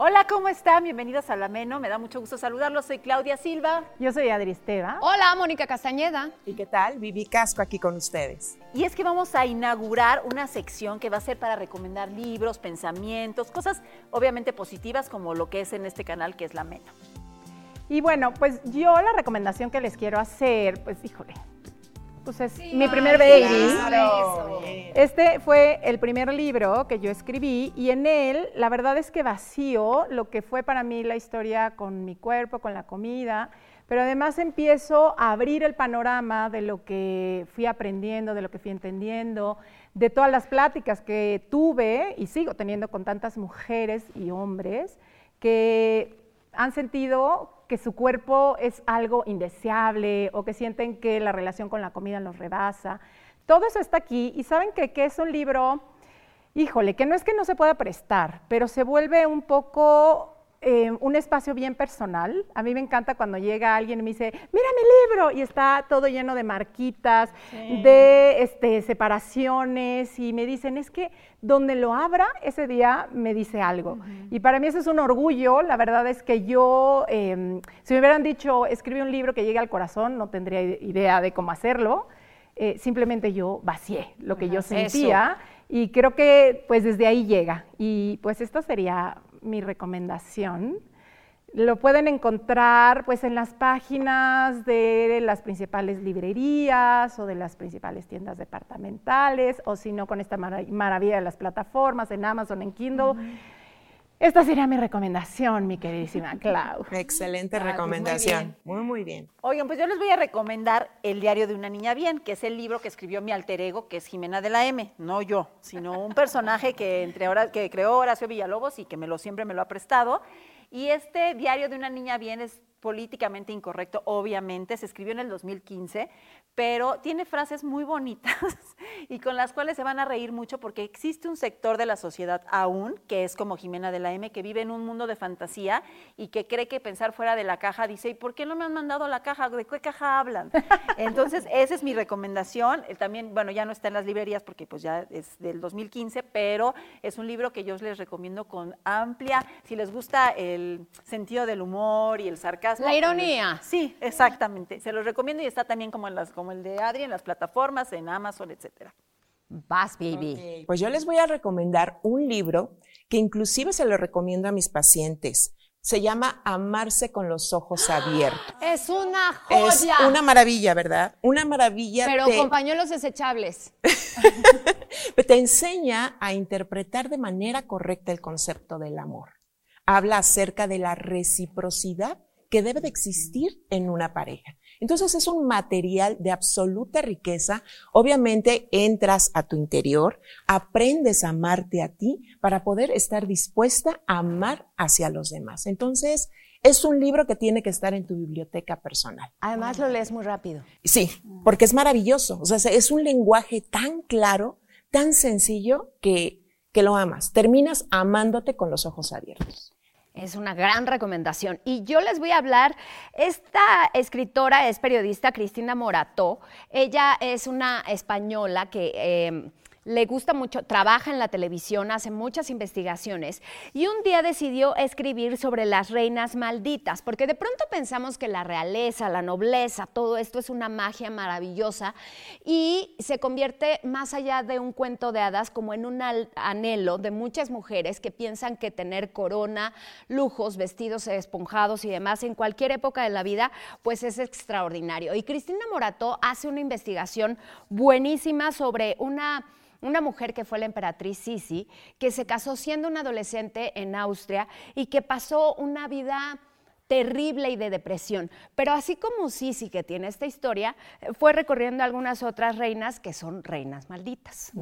Hola, ¿cómo están? Bienvenidos a La Meno. Me da mucho gusto saludarlos. Soy Claudia Silva. Yo soy Adri Esteva. Hola, Mónica Castañeda. ¿Y qué tal? Vivi Casco aquí con ustedes. Y es que vamos a inaugurar una sección que va a ser para recomendar libros, pensamientos, cosas obviamente positivas como lo que es en este canal que es La Meno. Y bueno, pues yo la recomendación que les quiero hacer, pues híjole, pues es mi primer baby. Claro. Este fue el primer libro que yo escribí y en él la verdad es que vacío lo que fue para mí la historia con mi cuerpo, con la comida, pero además empiezo a abrir el panorama de lo que fui aprendiendo, de lo que fui entendiendo, de todas las pláticas que tuve y sigo teniendo con tantas mujeres y hombres que han sentido que su cuerpo es algo indeseable o que sienten que la relación con la comida los rebasa. Todo eso está aquí y saben que, es un libro, híjole, que no es que no se pueda prestar, pero se vuelve un poco eh, un espacio bien personal. A mí me encanta cuando llega alguien y me dice, mira mi libro, y está todo lleno de marquitas, de este, separaciones, y me dicen, es que donde lo abra, ese día me dice algo. Y para mí eso es un orgullo. La verdad es que yo, eh, si me hubieran dicho, escribe un libro que llegue al corazón, no tendría idea de cómo hacerlo. Eh, simplemente yo vacié lo que yo sentía y creo que pues desde ahí llega. Y pues esta sería mi recomendación. Lo pueden encontrar pues en las páginas de las principales librerías o de las principales tiendas departamentales o si no con esta mara- maravilla de las plataformas en Amazon, en Kindle. Esta sería mi recomendación, mi queridísima Clau. Excelente recomendación. Muy, muy bien. Oigan, pues yo les voy a recomendar El diario de una niña bien, que es el libro que escribió mi alter ego, que es Jimena de la M, no yo, sino un personaje que, entre Hora- que creó Horacio Villalobos y que me lo, siempre me lo ha prestado. Y este diario de una niña bien es políticamente incorrecto, obviamente, se escribió en el 2015, pero tiene frases muy bonitas y con las cuales se van a reír mucho porque existe un sector de la sociedad aún, que es como Jimena de la M, que vive en un mundo de fantasía y que cree que pensar fuera de la caja dice, ¿y por qué no me han mandado la caja? ¿De qué caja hablan? Entonces, esa es mi recomendación. Eh, También, bueno, ya no está en las librerías porque pues ya es del 2015, pero es un libro que yo les recomiendo con amplia, si les gusta el sentido del humor y el sarcasmo. La ironía. Sí, exactamente. Se los recomiendo y está también como, en las, como el de Adri en las plataformas, en Amazon, etcétera. Vas, baby. Pues yo les voy a recomendar un libro que inclusive se lo recomiendo a mis pacientes. Se llama Amarse con los ojos abiertos. Es una Es joya. una maravilla, ¿verdad? Una maravilla. Pero te- con pañuelos desechables. te enseña a interpretar de manera correcta el concepto del amor. Habla acerca de la reciprocidad que debe de existir en una pareja. Entonces es un material de absoluta riqueza. Obviamente entras a tu interior, aprendes a amarte a ti para poder estar dispuesta a amar hacia los demás. Entonces es un libro que tiene que estar en tu biblioteca personal. Además lo lees muy rápido. Sí, porque es maravilloso. O sea, es un lenguaje tan claro, tan sencillo que, que lo amas. Terminas amándote con los ojos abiertos. Es una gran recomendación. Y yo les voy a hablar, esta escritora es periodista Cristina Morató. Ella es una española que... eh, le gusta mucho, trabaja en la televisión, hace muchas investigaciones y un día decidió escribir sobre las reinas malditas, porque de pronto pensamos que la realeza, la nobleza, todo esto es una magia maravillosa y se convierte más allá de un cuento de hadas como en un anhelo de muchas mujeres que piensan que tener corona, lujos, vestidos esponjados y demás en cualquier época de la vida, pues es extraordinario. Y Cristina Morató hace una investigación buenísima sobre una una mujer que fue la emperatriz Sisi, que se casó siendo una adolescente en Austria y que pasó una vida terrible y de depresión. Pero así como Sisi, que tiene esta historia, fue recorriendo algunas otras reinas que son reinas malditas.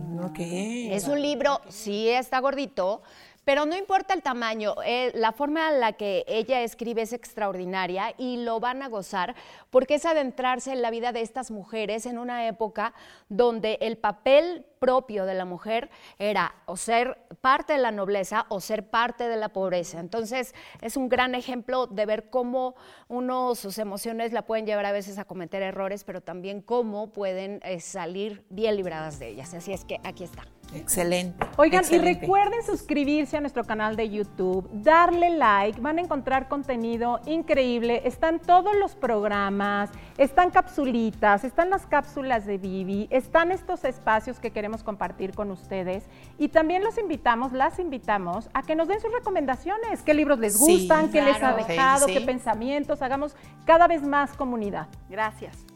Es un libro, sí está gordito, pero no importa el tamaño, eh, la forma en la que ella escribe es extraordinaria y lo van a gozar porque es adentrarse en la vida de estas mujeres en una época donde el papel propio de la mujer era o ser parte de la nobleza o ser parte de la pobreza. Entonces es un gran ejemplo de ver cómo uno sus emociones la pueden llevar a veces a cometer errores, pero también cómo pueden eh, salir bien libradas de ellas. Así es que aquí está. Excelente. Oigan, excelente. y recuerden suscribirse a nuestro canal de YouTube, darle like, van a encontrar contenido increíble. Están todos los programas, están capsulitas, están las cápsulas de Vivi, están estos espacios que queremos compartir con ustedes. Y también los invitamos, las invitamos a que nos den sus recomendaciones, qué libros les Sí, gustan, qué les ha dejado, Sí, qué pensamientos, hagamos cada vez más comunidad. Gracias.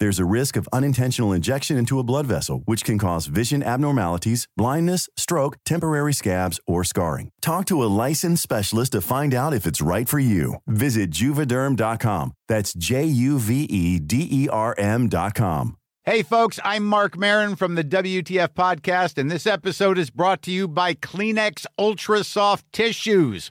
There's a risk of unintentional injection into a blood vessel, which can cause vision abnormalities, blindness, stroke, temporary scabs, or scarring. Talk to a licensed specialist to find out if it's right for you. Visit juvederm.com. That's J U V E D E R M.com. Hey, folks, I'm Mark Marin from the WTF Podcast, and this episode is brought to you by Kleenex Ultra Soft Tissues,